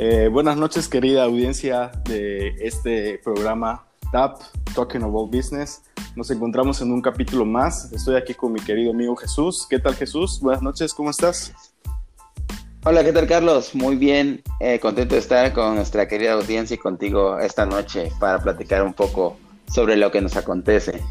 Eh, buenas noches, querida audiencia de este programa TAP, Talking About Business. Nos encontramos en un capítulo más. Estoy aquí con mi querido amigo Jesús. ¿Qué tal, Jesús? Buenas noches, ¿cómo estás? Hola, ¿qué tal, Carlos? Muy bien, eh, contento de estar con nuestra querida audiencia y contigo esta noche para platicar un poco sobre lo que nos acontece.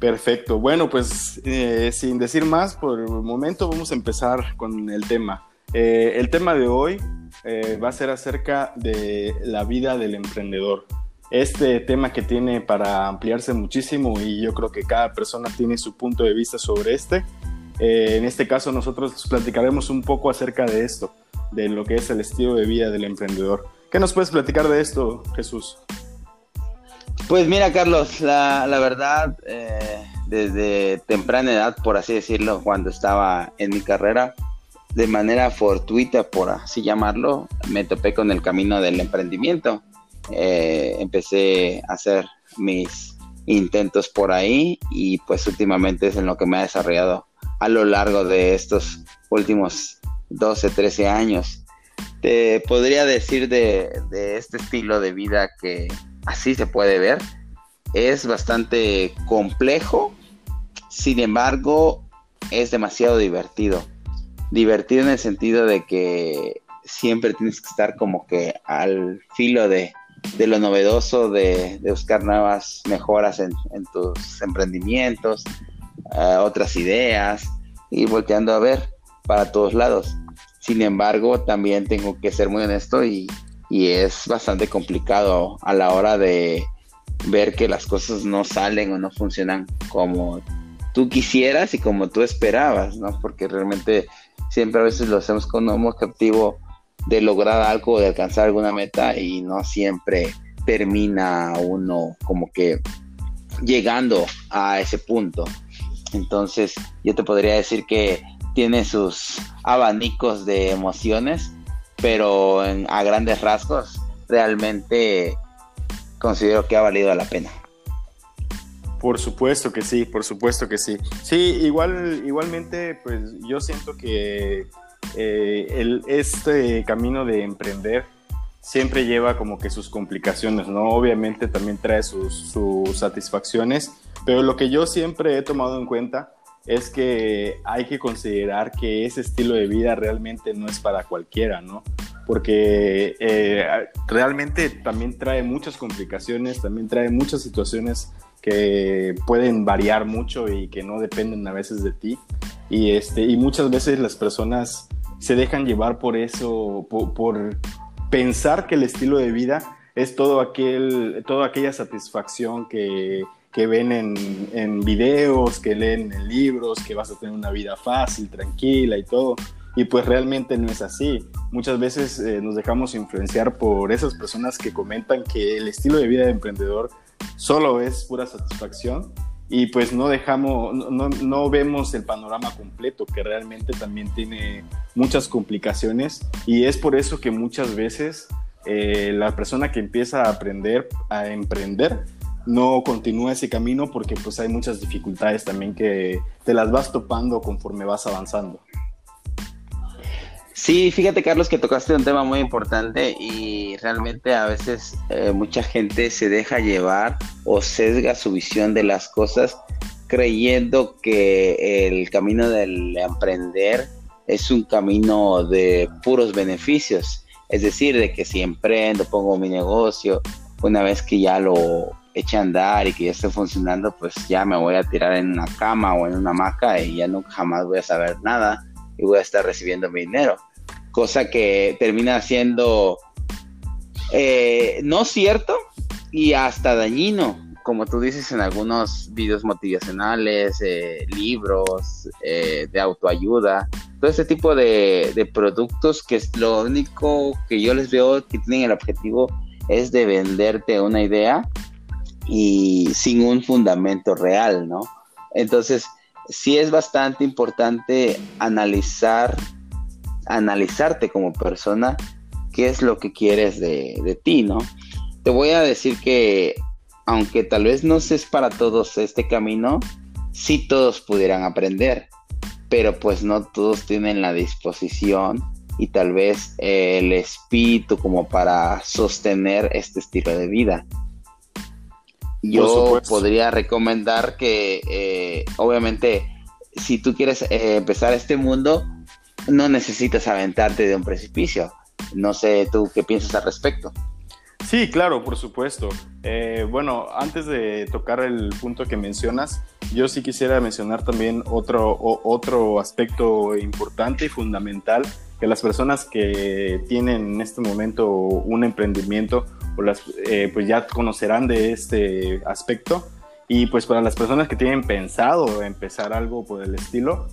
Perfecto. Bueno, pues eh, sin decir más, por el momento vamos a empezar con el tema. el tema de hoy eh, va a ser acerca de la vida del emprendedor. Este tema que tiene para ampliarse muchísimo y yo creo que cada persona tiene su punto de vista sobre este. Eh, en este caso nosotros platicaremos un poco acerca de esto, de lo que es el estilo de vida del emprendedor. ¿Qué nos puedes platicar de esto, Jesús? Pues mira, Carlos, la, verdad, eh, desde temprana edad, por así decirlo, cuando estaba en mi carrera, de manera fortuita, por así llamarlo, me topé con el camino del emprendimiento. Eh, empecé a hacer mis intentos por ahí y pues últimamente es en lo que me ha desarrollado a lo largo de estos últimos 12, 13 años. Te podría decir de, de este estilo de vida que así se puede ver. Es bastante complejo, sin embargo, es demasiado divertido divertido en el sentido de que siempre tienes que estar como que al filo de, lo novedoso, de, buscar nuevas mejoras en, tus emprendimientos, eh, otras ideas y volteando a ver para todos lados. Sin embargo, también tengo que ser muy honesto y, y es bastante complicado a la hora de ver que las cosas no salen o no funcionan como tú quisieras y como tú esperabas, ¿no? Porque realmente siempre a veces lo hacemos con un objetivo de lograr algo, de alcanzar alguna meta y no siempre termina uno como que llegando a ese punto. Entonces yo te podría decir que tiene sus abanicos de emociones, pero a grandes rasgos realmente considero que ha valido la pena. Por supuesto que sí, por supuesto que sí. Sí, igual, igualmente, pues yo siento que eh, el, este camino de emprender siempre lleva como que sus complicaciones, ¿no? Obviamente también trae sus, sus satisfacciones, pero lo que yo siempre he tomado en cuenta es que hay que considerar que ese estilo de vida realmente no es para cualquiera, ¿no? Porque eh, realmente también trae muchas complicaciones, también trae muchas situaciones que pueden variar mucho y que no dependen a veces de ti. Y, este, y muchas veces las personas se dejan llevar por eso, por, pensar que el estilo de vida es todo aquel, toda aquella satisfacción que, que ven en, en, videos, que leen en libros, que vas a tener una vida fácil, tranquila y todo. Y pues realmente no es así. Muchas veces eh, nos dejamos influenciar por esas personas que comentan que el estilo de vida de emprendedor solo es pura satisfacción y pues no dejamos, no, no, vemos el panorama completo, que realmente también tiene muchas complicaciones y es por eso que muchas veces eh, la persona que empieza a aprender, a emprender, no continúa ese camino porque pues hay muchas dificultades también que te las vas topando conforme vas avanzando. Sí, fíjate Carlos que tocaste un tema muy importante y realmente a veces eh, mucha gente se deja llevar o sesga su visión de las cosas creyendo que el camino del emprender es un camino de puros beneficios. Es decir, de que si emprendo, pongo mi negocio, una vez que ya lo eche a andar y que ya esté funcionando, pues ya me voy a tirar en una cama o en una hamaca y ya nunca jamás voy a saber nada y voy a estar recibiendo mi dinero. Cosa que termina siendo eh, no cierto y hasta dañino, como tú dices en algunos videos motivacionales, eh, libros eh, de autoayuda, todo ese tipo de, de, productos que es lo único que yo les veo que tienen el objetivo es de venderte una idea y sin un fundamento real, ¿no? Entonces, sí es bastante importante analizar, analizarte como persona, qué es lo que quieres de, ti, ¿no? Te voy a decir que, aunque tal vez no es para todos este camino, sí todos pudieran aprender, pero pues no todos tienen la disposición y tal vez el espíritu como para sostener este estilo de vida. Yo podría recomendar que, eh, obviamente, si tú quieres eh, empezar este mundo, no necesitas aventarte de un precipicio. No sé tú qué piensas al respecto. Sí, claro, por supuesto. Eh, bueno, antes de tocar el punto que mencionas, yo sí quisiera mencionar también otro, otro aspecto importante y fundamental que las personas que tienen en este momento un emprendimiento o las, eh, pues ya conocerán de este aspecto y pues para las personas que tienen pensado empezar algo por el estilo,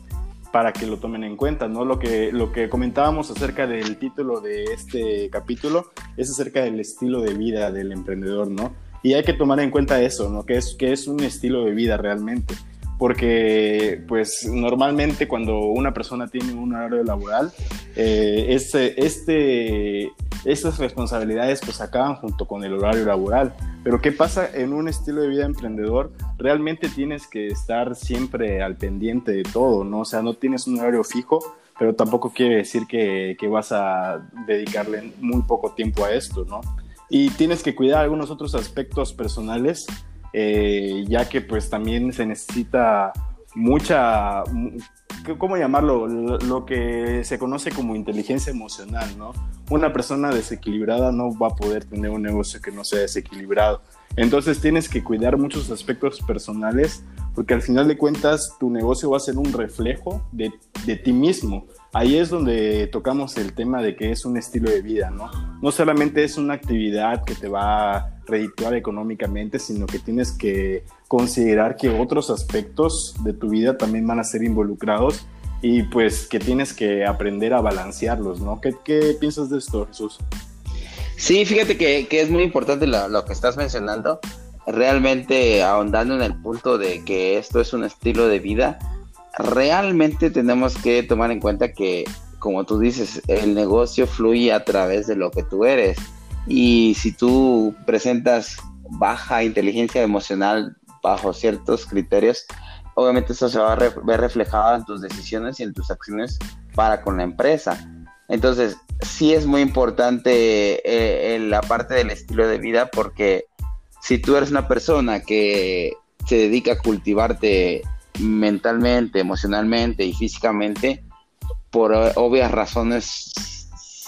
para que lo tomen en cuenta, ¿no? Lo que, lo que comentábamos acerca del título de este capítulo es acerca del estilo de vida del emprendedor, ¿no? Y hay que tomar en cuenta eso, ¿no? Que es, que es un estilo de vida realmente. Porque, pues, normalmente cuando una persona tiene un horario laboral, eh, este, este, estas responsabilidades pues acaban junto con el horario laboral. Pero ¿qué pasa en un estilo de vida emprendedor? Realmente tienes que estar siempre al pendiente de todo, ¿no? O sea, no tienes un horario fijo, pero tampoco quiere decir que, que vas a dedicarle muy poco tiempo a esto, ¿no? Y tienes que cuidar algunos otros aspectos personales, eh, ya que pues también se necesita mucha ¿cómo llamarlo? Lo, que se conoce como inteligencia emocional, ¿no? Una persona desequilibrada no va a poder tener un negocio que no sea desequilibrado. Entonces tienes que cuidar muchos aspectos personales porque al final de cuentas tu negocio va a ser un reflejo de, de ti mismo. Ahí es donde tocamos el tema de que es un estilo de vida, ¿no? No solamente es una actividad que te va a redituar económicamente, sino que tienes que considerar que otros aspectos de tu vida también van a ser involucrados y pues que tienes que aprender a balancearlos, ¿no? ¿Qué, qué piensas de esto, Jesús? Sí, fíjate que, que es muy importante lo, lo, que estás mencionando, realmente ahondando en el punto de que esto es un estilo de vida, realmente tenemos que tomar en cuenta que, como tú dices, el negocio fluye a través de lo que tú eres. Y si tú presentas baja inteligencia emocional bajo ciertos criterios, obviamente eso se va a ver reflejado en tus decisiones y en tus acciones para con la empresa. Entonces, sí es muy importante eh, la parte del estilo de vida porque si tú eres una persona que se dedica a cultivarte mentalmente, emocionalmente y físicamente, por obvias razones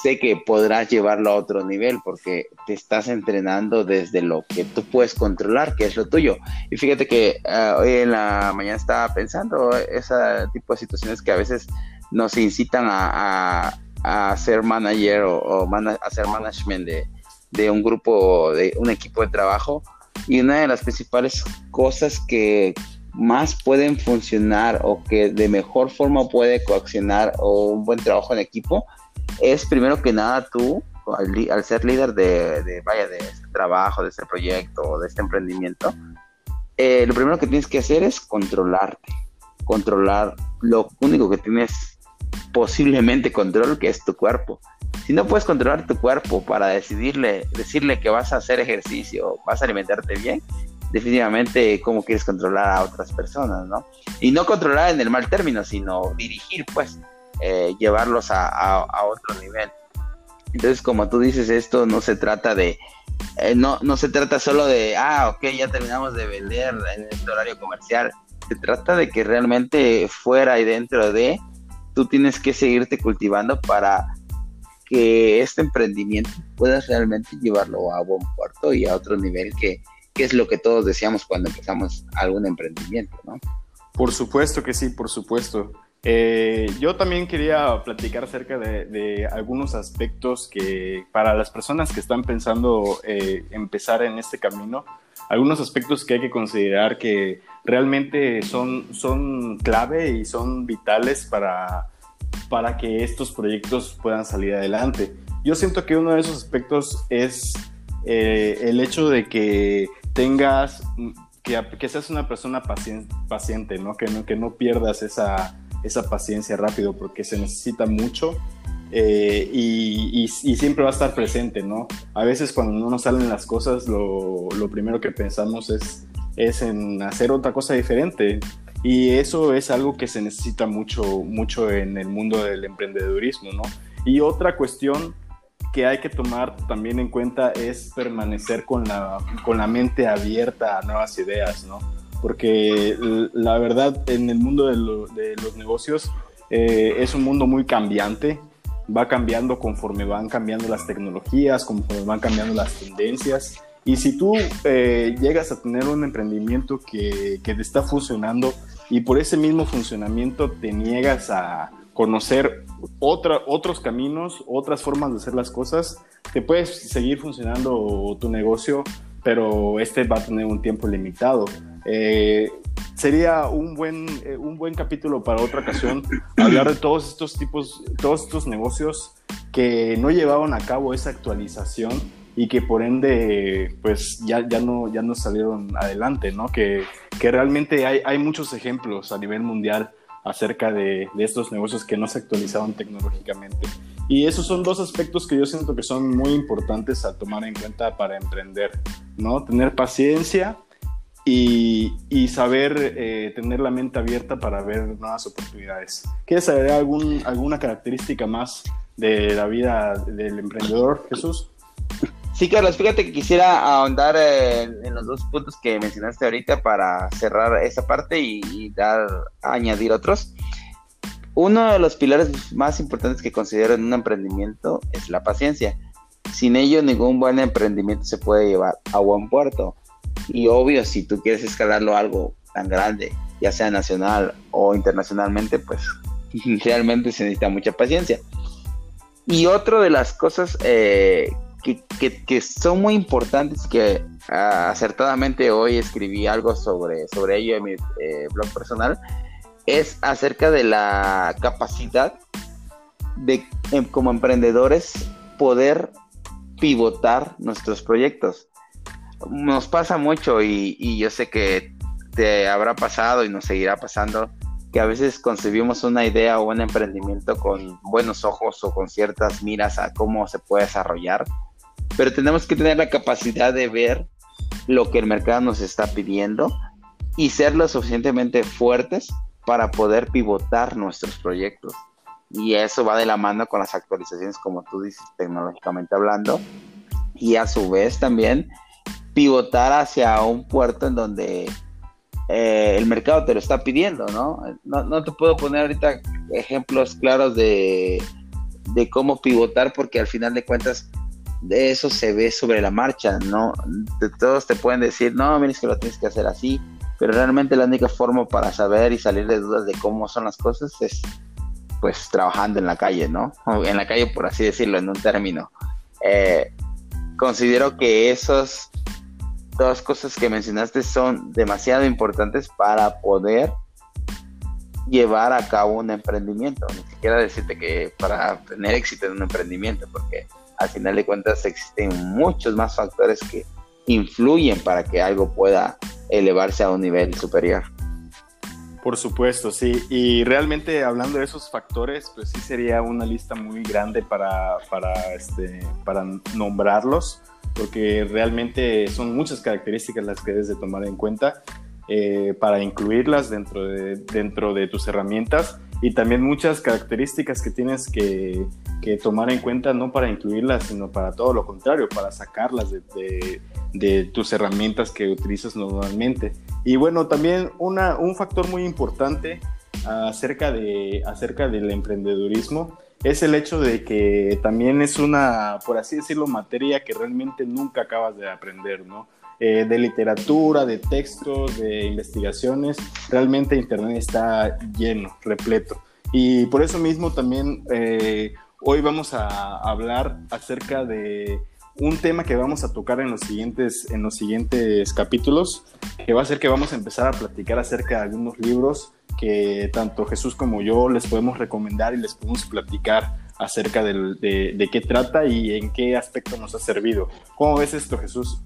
sé que podrás llevarlo a otro nivel porque te estás entrenando desde lo que tú puedes controlar, que es lo tuyo. Y fíjate que ah, hoy en la mañana estaba pensando ese tipo de situaciones que a veces nos incitan a, a, ser manager o, a hacer management de, de un grupo, de un equipo de trabajo. Y una de las principales cosas que más pueden funcionar o que de mejor forma puede coaccionar o un buen trabajo en equipo es primero que nada tú, al, ser líder de, vaya, de este trabajo, de este proyecto de este emprendimiento, eh, lo primero que tienes que hacer es controlarte, controlar lo único que tienes posiblemente control, que es tu cuerpo. Si no puedes controlar tu cuerpo para decidirle, decirle que vas a hacer ejercicio, vas a alimentarte bien, definitivamente cómo quieres controlar a otras personas, ¿no? Y no controlar en el mal término, sino dirigir, pues, eh, llevarlos a, otro nivel. Entonces, como tú dices, esto no se trata de, eh, no, no se trata solo de, ah, ok, ya terminamos de vender en este horario comercial. Se trata de que realmente fuera y dentro de, tú tienes que seguirte cultivando para que este emprendimiento puedas realmente llevarlo a buen puerto y a otro nivel que, que es lo que todos deseamos cuando empezamos algún emprendimiento, ¿no? Por supuesto que sí, por supuesto. Eh, yo también quería platicar acerca de, algunos aspectos que para las personas que están pensando eh, empezar en este camino, algunos aspectos que hay que considerar que realmente son, son clave y son vitales para, para que estos proyectos puedan salir adelante. Yo siento que uno de esos aspectos es eh, el hecho de que tengas, que, que seas una persona paciente, paciente ¿no? Que, ¿no? que no pierdas esa esa paciencia rápido porque se necesita mucho eh, y, siempre va a estar presente, ¿no? A veces cuando no nos salen las cosas, lo, primero que pensamos es, es en hacer otra cosa diferente. Y eso es algo que se necesita mucho, mucho en el mundo del emprendedurismo, ¿no? Y otra cuestión que hay que tomar también en cuenta es permanecer con la, con la mente abierta a nuevas ideas, ¿no? Porque la verdad en el mundo de, los negocios eh, es un mundo muy cambiante, va cambiando conforme van cambiando las tecnologías, conforme van cambiando las tendencias. Y si tú eh, llegas a tener un emprendimiento que, que te está funcionando y por ese mismo funcionamiento te niegas a conocer otra, otros caminos, otras formas de hacer las cosas, te puedes seguir funcionando tu negocio, pero este va a tener un tiempo limitado. Eh, sería un buen, eh, un buen capítulo para otra ocasión hablar de todos estos tipos, todos estos negocios que no llevaban a cabo esa actualización y que por ende pues ya, ya, no, ya no salieron adelante, ¿no? Que, que realmente hay, hay muchos ejemplos a nivel mundial acerca de, de, estos negocios que no se actualizaron tecnológicamente. Y esos son dos aspectos que yo siento que son muy importantes a tomar en cuenta para emprender, ¿no? Tener paciencia y, saber eh, tener la mente abierta para ver nuevas oportunidades. ¿Quieres saber algún, alguna característica más de la vida del emprendedor, Jesús? Sí, Carlos, fíjate que quisiera ahondar en, los dos puntos que mencionaste ahorita para cerrar esa parte y, dar añadir otros. Uno de los pilares más importantes que considero en un emprendimiento es la paciencia. Sin ello, ningún buen emprendimiento se puede llevar a buen puerto. Y obvio, si tú quieres escalarlo a algo tan grande, ya sea nacional o internacionalmente, pues realmente se necesita mucha paciencia. Y otra de las cosas eh, que, son muy importantes, que ah, acertadamente hoy escribí algo sobre, sobre ello en mi eh, blog personal, es acerca de la capacidad de, em, como emprendedores, poder pivotar nuestros proyectos. Nos pasa mucho y, y yo sé que te habrá pasado y nos seguirá pasando que a veces concebimos una idea o un emprendimiento con buenos ojos o con ciertas miras a cómo se puede desarrollar pero tenemos que tener la capacidad de ver lo que el mercado nos está pidiendo y ser lo suficientemente fuertes para poder pivotar nuestros proyectos. Y eso va de la mano con las actualizaciones, como tú dices, tecnológicamente hablando. Y a su vez también pivotar hacia un puerto en donde eh, el mercado te lo está pidiendo, ¿no? ¿no? te puedo poner ahorita ejemplos claros de, de cómo pivotar porque al final de cuentas de eso se ve sobre la marcha, ¿no? Todos te pueden decir, no, mira, que lo tienes que hacer así, pero realmente la única forma para saber y salir de dudas de cómo son las cosas es, pues, trabajando en la calle, ¿no? en la calle, por así decirlo, en un término. Eh, considero que esas dos cosas que mencionaste son demasiado importantes para poder llevar a cabo un emprendimiento. Ni siquiera decirte que para tener éxito en un emprendimiento, porque al final de cuentas existen muchos más factores que influyen para que algo pueda elevarse a un nivel superior. Por supuesto, sí. Y realmente hablando de esos factores, pues sí sería una lista muy grande para, para, este, para nombrarlos, porque realmente son muchas características las que debes de tomar en cuenta eh, para incluirlas dentro de, dentro de tus herramientas y también muchas características que tienes que, que, tomar en cuenta, no para incluirlas, sino para todo lo contrario, para sacarlas de, de, tus herramientas que utilizas normalmente. Y bueno, también una, un factor muy importante acerca, de, acerca del emprendedurismo es el hecho de que también es una, por así decirlo, materia que realmente nunca acabas de aprender, ¿no? Eh, de literatura, de textos, de investigaciones. Realmente Internet está lleno, repleto. Y por eso mismo también eh, hoy vamos a hablar acerca de un tema que vamos a tocar en los siguientes, en los siguientes capítulos, que va a ser que vamos a empezar a platicar acerca de algunos libros que tanto Jesús como yo les podemos recomendar y les podemos platicar acerca de, de qué trata y en qué aspecto nos ha servido. ¿Cómo ves esto, Jesús?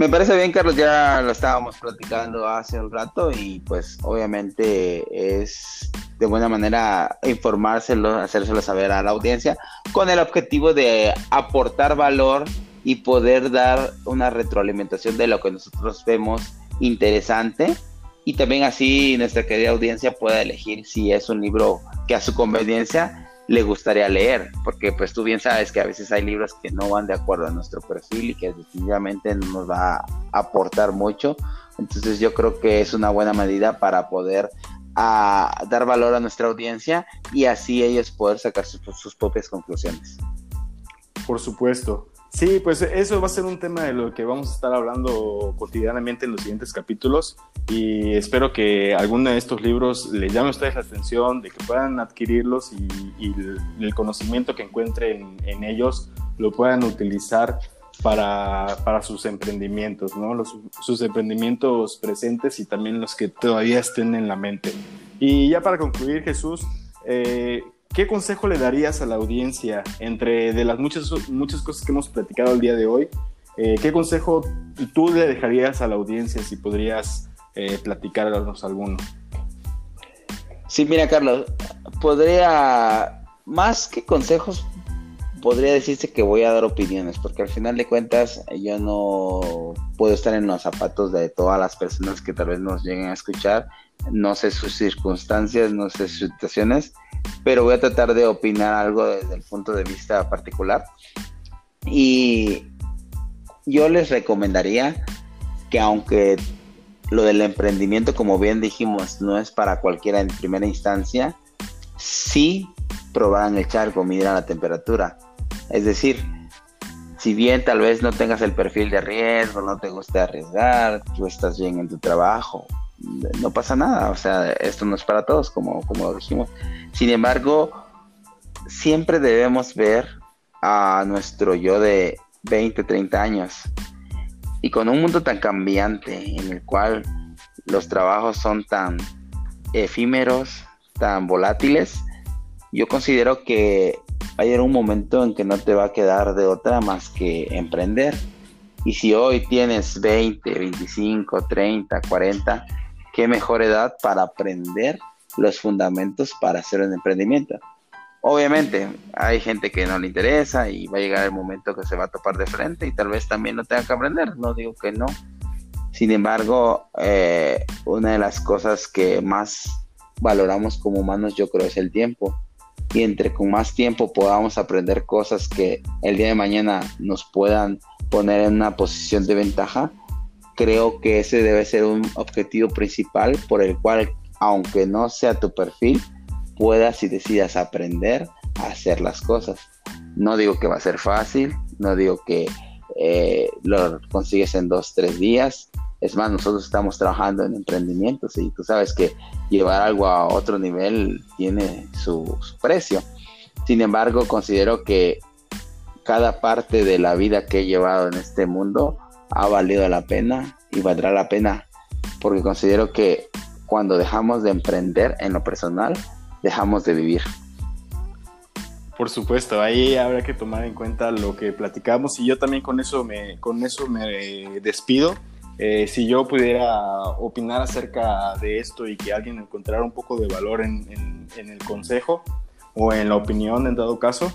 Me parece bien, Carlos, ya lo estábamos platicando hace un rato y pues obviamente es de buena manera informárselo, hacérselo saber a la audiencia con el objetivo de aportar valor y poder dar una retroalimentación de lo que nosotros vemos interesante y también así nuestra querida audiencia pueda elegir si es un libro que a su conveniencia le gustaría leer, porque pues tú bien sabes que a veces hay libros que no van de acuerdo a nuestro perfil y que definitivamente no nos va a aportar mucho. Entonces yo creo que es una buena medida para poder a dar valor a nuestra audiencia y así ellos poder sacar sus, propias conclusiones. Por supuesto. Sí, pues eso va a ser un tema de lo que vamos a estar hablando cotidianamente en los siguientes capítulos y espero que alguno de estos libros les llame a ustedes la atención, de que puedan adquirirlos y, el, conocimiento que encuentren en ellos lo puedan utilizar para, para sus emprendimientos, ¿no? Los, sus emprendimientos presentes y también los que todavía estén en la mente. Y ya para concluir, Jesús, eh, ¿qué consejo le darías a la audiencia entre de las muchas, muchas cosas que hemos platicado el día de hoy? Eh, ¿Qué consejo tú le dejarías a la audiencia si podrías eh, platicarnos alguno? Sí, mira, Carlos, podría, más que consejos, podría decirse que voy a dar opiniones, porque al final de cuentas yo no puedo estar en los zapatos de todas las personas que tal vez nos lleguen a escuchar, no sé sus circunstancias, no sé sus situaciones, pero voy a tratar de opinar algo desde el punto de vista particular. Y yo les recomendaría que aunque lo del emprendimiento, como bien dijimos, no es para cualquiera en primera instancia, sí probaran el charco, mirar la temperatura es decir, si bien tal vez no tengas el perfil de riesgo, no te guste arriesgar, tú estás bien en tu trabajo, no pasa nada, o sea, esto no es para todos, como, como dijimos. Sin embargo, siempre debemos ver a nuestro yo de 20, 30 años. Y con un mundo tan cambiante en el cual los trabajos son tan efímeros, tan volátiles, yo considero que llegar un momento en que no te va a quedar de otra más que emprender. Y si hoy tienes 20, 25, 30, 40, qué mejor edad para aprender los fundamentos para hacer un emprendimiento. Obviamente, hay gente que no le interesa y va a llegar el momento que se va a topar de frente y tal vez también no tenga que aprender, no digo que no. Sin embargo, eh, una de las cosas que más valoramos como humanos yo creo es el tiempo y entre con más tiempo podamos aprender cosas que el día de mañana nos puedan poner en una posición de ventaja, creo que ese debe ser un objetivo principal por el cual, aunque no sea tu perfil, puedas y decidas aprender a hacer las cosas. No digo que va a ser fácil, no digo que eh, lo consigues en dos, tres días, es más, nosotros estamos trabajando en emprendimientos y tú sabes que llevar algo a otro nivel tiene su, precio. Sin embargo, considero que cada parte de la vida que he llevado en este mundo ha valido la pena y valdrá la pena porque considero que cuando dejamos de emprender en lo personal, dejamos de vivir. Por supuesto, ahí habrá que tomar en cuenta lo que platicamos y yo también con eso me, con eso me despido. Eh, si yo pudiera opinar acerca de esto y que alguien encontrara un poco de valor en, el consejo o en la opinión en dado caso,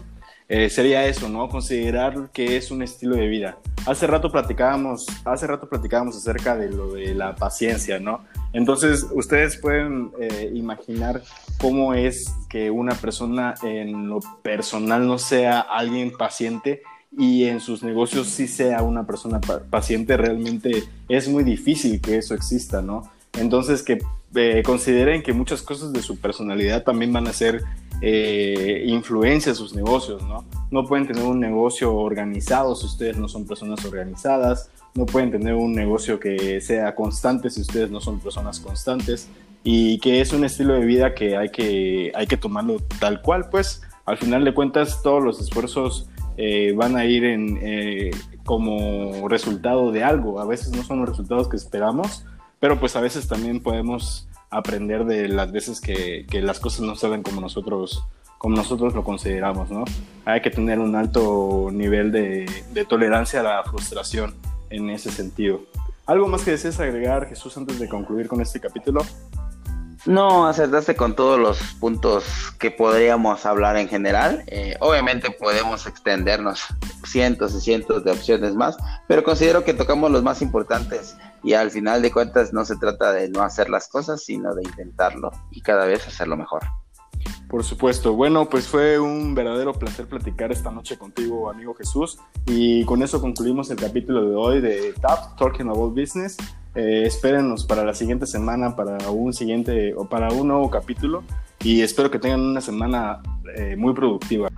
eh, sería eso, ¿no? Considerar que es un estilo de vida. Hace rato platicábamos, hace rato platicábamos acerca de lo de la paciencia, ¿no? Entonces, ustedes pueden eh, imaginar cómo es que una persona en lo personal no sea alguien paciente y en sus negocios sí sea una persona paciente, realmente es muy difícil que eso exista, ¿no? Entonces que eh, consideren que muchas cosas de su personalidad también van a ser eh, influencia sus negocios, ¿no? No pueden tener un negocio organizado si ustedes no son personas organizadas, no pueden tener un negocio que sea constante si ustedes no son personas constantes y que es un estilo de vida que hay que, hay que tomarlo tal cual, pues al final de cuentas todos los esfuerzos eh, van a ir en, eh, como resultado de algo. A veces no son los resultados que esperamos, pero pues a veces también podemos aprender de las veces que, las cosas no salen como nosotros como nosotros lo consideramos, ¿no? Hay que tener un alto nivel de, de tolerancia a la frustración en ese sentido. ¿Algo más que desees agregar, Jesús, antes de concluir con este capítulo? No, acertaste con todos los puntos que podríamos hablar en general. Eh, obviamente podemos extendernos cientos y cientos de opciones más, pero considero que tocamos los más importantes y al final de cuentas no se trata de no hacer las cosas, sino de intentarlo y cada vez hacerlo mejor. Por supuesto. Bueno, pues fue un verdadero placer platicar esta noche contigo, amigo Jesús. Y con eso concluimos el capítulo de hoy de TAP, Talking About Business. Eh, espérenos para la siguiente semana, para un siguiente o para un nuevo capítulo. Y espero que tengan una semana eh, muy productiva.